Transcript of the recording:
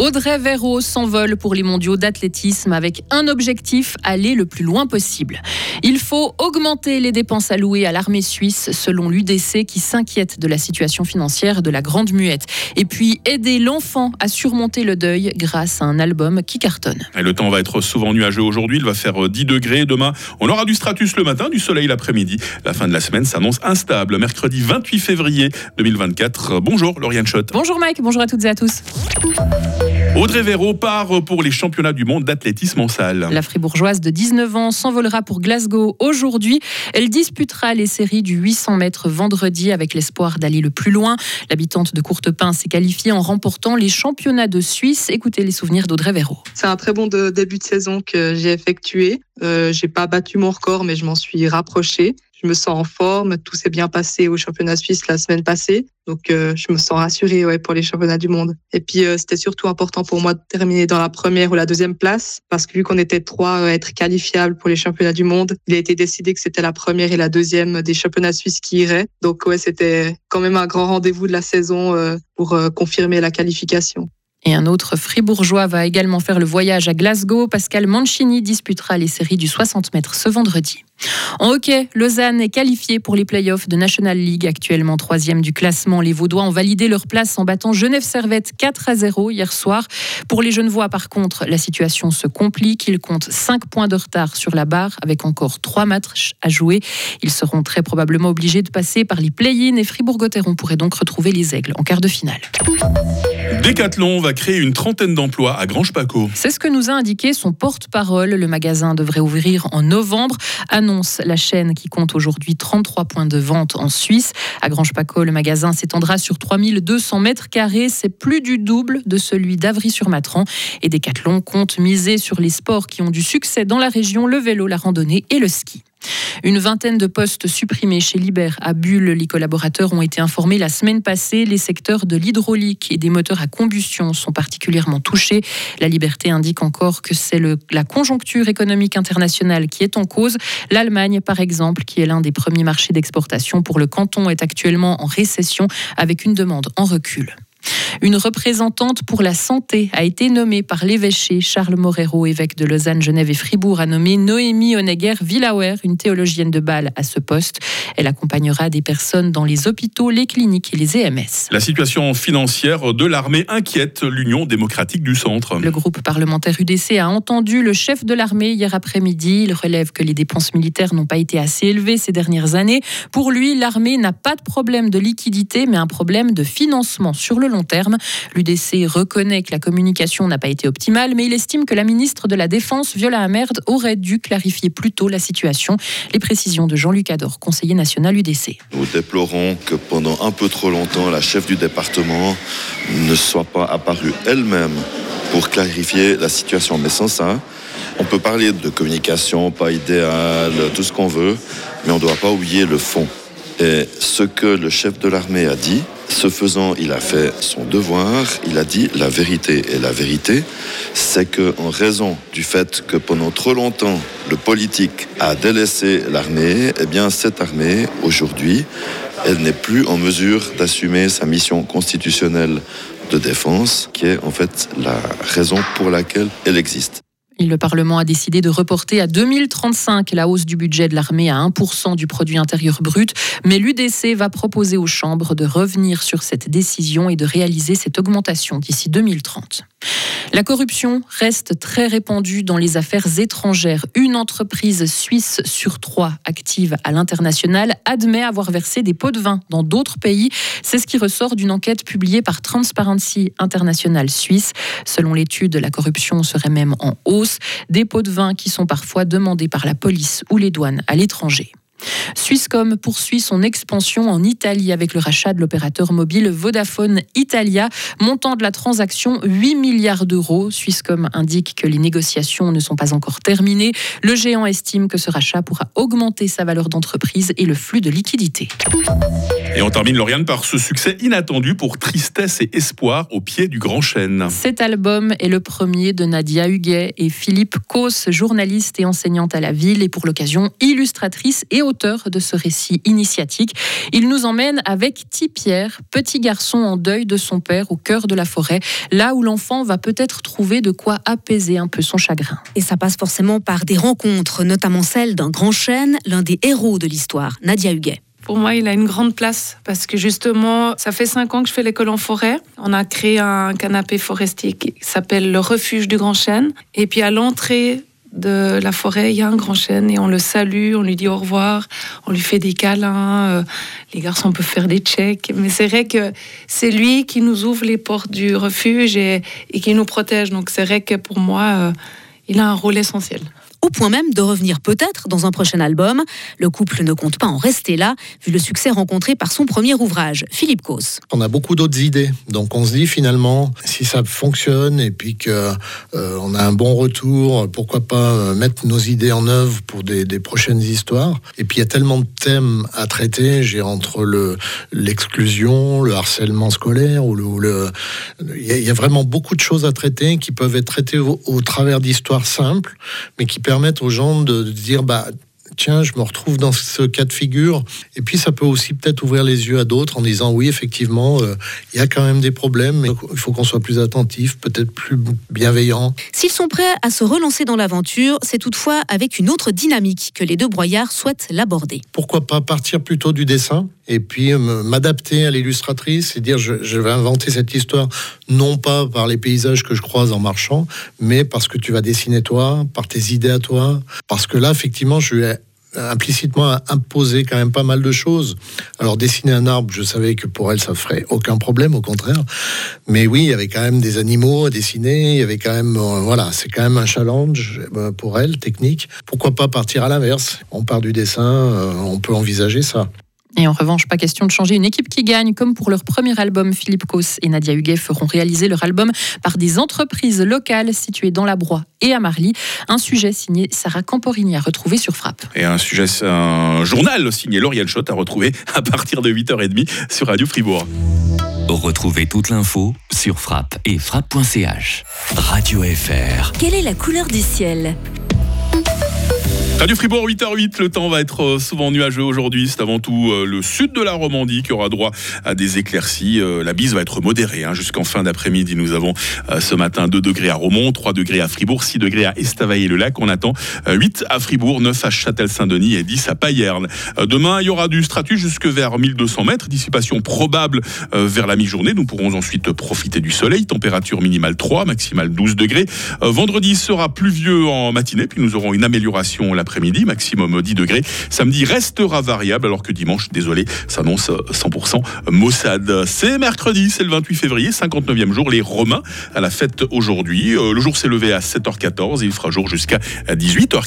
Audrey Véro s'envole pour les mondiaux d'athlétisme avec un objectif, aller le plus loin possible. Il faut augmenter les dépenses allouées à l'armée suisse, selon l'UDC qui s'inquiète de la situation financière de la Grande Muette. Et puis aider l'enfant à surmonter le deuil grâce à un album qui cartonne. le temps va être souvent nuageux aujourd'hui, il va faire 10 degrés. Demain, on aura du stratus le matin, du soleil l'après-midi. La fin de la semaine s'annonce instable. Mercredi 28 février 2024. Bonjour Lauriane Schott. Bonjour Mike, bonjour à toutes et à tous. Audrey Véro part pour les championnats du monde d'athlétisme en salle. La fribourgeoise de 19 ans s'envolera pour Glasgow aujourd'hui. Elle disputera les séries du 800 mètres vendredi avec l'espoir d'aller le plus loin. L'habitante de Courtepin s'est qualifiée en remportant les championnats de Suisse. Écoutez les souvenirs d'Audrey Véro. C'est un très bon début de saison que j'ai effectué. Euh, j'ai pas battu mon record, mais je m'en suis rapproché je me sens en forme. Tout s'est bien passé au championnat suisse la semaine passée. Donc, euh, je me sens rassurée ouais, pour les championnats du monde. Et puis, euh, c'était surtout important pour moi de terminer dans la première ou la deuxième place, parce que vu qu'on était trois à être qualifiables pour les championnats du monde, il a été décidé que c'était la première et la deuxième des championnats suisses qui iraient. Donc, ouais, c'était quand même un grand rendez-vous de la saison euh, pour confirmer la qualification. Et un autre fribourgeois va également faire le voyage à Glasgow. Pascal Mancini disputera les séries du 60 mètres ce vendredi. En hockey, Lausanne est qualifiée pour les playoffs de National League, actuellement troisième du classement. Les Vaudois ont validé leur place en battant Genève Servette 4 à 0 hier soir. Pour les Genevois, par contre, la situation se complique. Ils comptent 5 points de retard sur la barre avec encore 3 matchs à jouer. Ils seront très probablement obligés de passer par les play-in et Fribourg-Gotteron pourrait donc retrouver les Aigles en quart de finale. Decathlon va créer une trentaine d'emplois à Grange-Paco. C'est ce que nous a indiqué son porte-parole. Le magasin devrait ouvrir en novembre la chaîne qui compte aujourd'hui 33 points de vente en Suisse. À Grange-Paco, le magasin s'étendra sur 3200 mètres carrés. C'est plus du double de celui d'Avry-sur-Matran. Et Decathlon compte miser sur les sports qui ont du succès dans la région, le vélo, la randonnée et le ski. Une vingtaine de postes supprimés chez Liber à Bulle. Les collaborateurs ont été informés la semaine passée. Les secteurs de l'hydraulique et des moteurs à combustion sont particulièrement touchés. La Liberté indique encore que c'est la conjoncture économique internationale qui est en cause. L'Allemagne, par exemple, qui est l'un des premiers marchés d'exportation pour le canton, est actuellement en récession avec une demande en recul. Une représentante pour la santé a été nommée par l'évêché Charles Morero, évêque de Lausanne, Genève et Fribourg, a nommé Noémie Honegger Villauer, une théologienne de Bâle, à ce poste. Elle accompagnera des personnes dans les hôpitaux, les cliniques et les EMS. La situation financière de l'armée inquiète l'Union démocratique du centre. Le groupe parlementaire UDC a entendu le chef de l'armée hier après-midi. Il relève que les dépenses militaires n'ont pas été assez élevées ces dernières années. Pour lui, l'armée n'a pas de problème de liquidité, mais un problème de financement sur le long terme. L'UDC reconnaît que la communication n'a pas été optimale, mais il estime que la ministre de la Défense, Viola Amerd, aurait dû clarifier plus tôt la situation. Les précisions de Jean-Luc Ador, conseiller national UDC. Nous déplorons que pendant un peu trop longtemps, la chef du département ne soit pas apparue elle-même pour clarifier la situation. Mais sans ça, on peut parler de communication pas idéale, tout ce qu'on veut, mais on ne doit pas oublier le fond. Et ce que le chef de l'armée a dit, ce faisant, il a fait son devoir, il a dit la vérité. Et la vérité, c'est que en raison du fait que pendant trop longtemps, le politique a délaissé l'armée, eh bien cette armée, aujourd'hui, elle n'est plus en mesure d'assumer sa mission constitutionnelle de défense, qui est en fait la raison pour laquelle elle existe. Le Parlement a décidé de reporter à 2035 la hausse du budget de l'armée à 1% du produit intérieur brut, mais l'UDC va proposer aux chambres de revenir sur cette décision et de réaliser cette augmentation d'ici 2030. La corruption reste très répandue dans les affaires étrangères. Une entreprise suisse sur trois active à l'international admet avoir versé des pots de vin dans d'autres pays. C'est ce qui ressort d'une enquête publiée par Transparency International Suisse. Selon l'étude, la corruption serait même en hausse. Des pots de vin qui sont parfois demandés par la police ou les douanes à l'étranger. Swisscom poursuit son expansion en Italie avec le rachat de l'opérateur mobile Vodafone Italia. Montant de la transaction 8 milliards d'euros. Swisscom indique que les négociations ne sont pas encore terminées. Le géant estime que ce rachat pourra augmenter sa valeur d'entreprise et le flux de liquidités. Et on termine Lauriane par ce succès inattendu pour Tristesse et Espoir au pied du Grand Chêne. Cet album est le premier de Nadia Huguet et Philippe Cos, journaliste et enseignante à la ville et pour l'occasion illustratrice et auteur de ce récit initiatique. Il nous emmène avec Tipierre, petit garçon en deuil de son père au cœur de la forêt, là où l'enfant va peut-être trouver de quoi apaiser un peu son chagrin. Et ça passe forcément par des rencontres, notamment celle d'un grand chêne, l'un des héros de l'histoire, Nadia Huguet. Pour moi, il a une grande place parce que justement, ça fait cinq ans que je fais l'école en forêt. On a créé un canapé forestier qui s'appelle le refuge du Grand Chêne. Et puis à l'entrée de la forêt, il y a un grand chêne et on le salue, on lui dit au revoir, on lui fait des câlins. euh, les garçons peuvent faire des checks, mais c'est vrai que c'est lui qui nous ouvre les portes du refuge et, et qui nous protège. Donc c'est vrai que pour moi, euh, il a un rôle essentiel au point même de revenir peut-être dans un prochain album. Le couple ne compte pas en rester là, vu le succès rencontré par son premier ouvrage, Philippe Cos. On a beaucoup d'autres idées, donc on se dit finalement, si ça fonctionne et puis que euh, on a un bon retour, pourquoi pas euh, mettre nos idées en œuvre pour des, prochaines histoires. Et puis il y a tellement de thèmes à traiter, j'ai entre le l'exclusion, le harcèlement scolaire ou le, il, y a, vraiment beaucoup de choses à traiter qui peuvent être traitées au, travers d'histoires simples, mais qui permettre aux gens de, dire bah tiens, je me retrouve dans ce cas de figure. Et puis, ça peut aussi peut-être ouvrir les yeux à d'autres en disant, oui, effectivement, il euh, y a quand même des problèmes, mais il faut qu'on soit plus attentif, peut-être plus bienveillant. S'ils sont prêts à se relancer dans l'aventure, c'est toutefois avec une autre dynamique que les deux broyards souhaitent l'aborder. Pourquoi pas partir plutôt du dessin et puis m'adapter à l'illustratrice et dire, je, je vais inventer cette histoire, non pas par les paysages que je croise en marchant, mais parce que tu vas dessiner toi, par tes idées à toi, parce que là, effectivement, je vais implicitement imposer quand même pas mal de choses. Alors dessiner un arbre, je savais que pour elle ça ferait aucun problème, au contraire. Mais oui, il y avait quand même des animaux à dessiner, il y avait quand même euh, voilà, c'est quand même un challenge euh, pour elle technique. Pourquoi pas partir à l'inverse? On part du dessin, euh, on peut envisager ça. Et en revanche, pas question de changer une équipe qui gagne. Comme pour leur premier album, Philippe Cos et Nadia Huguet feront réaliser leur album par des entreprises locales situées dans la Broye et à Marly. Un sujet signé Sarah Camporini à retrouver sur Frappe. Et un sujet, un journal signé Lauriane Schott à retrouver à partir de 8h30 sur Radio Fribourg. Retrouvez toute l'info sur frappe et frappe.ch. Radio FR. Quelle est la couleur du ciel? Radio Fribourg 8h08, le temps va être souvent nuageux aujourd'hui. C'est avant tout le sud de la Romandie qui aura droit à des éclaircies. La bise va être modérée hein, jusqu'en fin d'après-midi. Nous avons ce matin 2 degrés à Romont, 3 degrés à Fribourg, 6 degrés à Estavayer-le-Lac. On attend 8 à Fribourg, 9 à Châtel-Saint-Denis et 10 à Payerne. Demain, il y aura du stratus jusque vers 1200 mètres. Dissipation probable vers la mi-journée. Nous pourrons ensuite profiter du soleil. Température minimale 3, maximale 12 degrés. Vendredi sera pluvieux en matinée, puis nous aurons une amélioration après-midi, maximum 10 degrés. Samedi restera variable, alors que dimanche, désolé, s'annonce 100% maussade. C'est mercredi, c'est le 28 février, 59e jour, les Romains à la fête aujourd'hui. Le jour s'est levé à 7h14 et il fera jour jusqu'à 18h.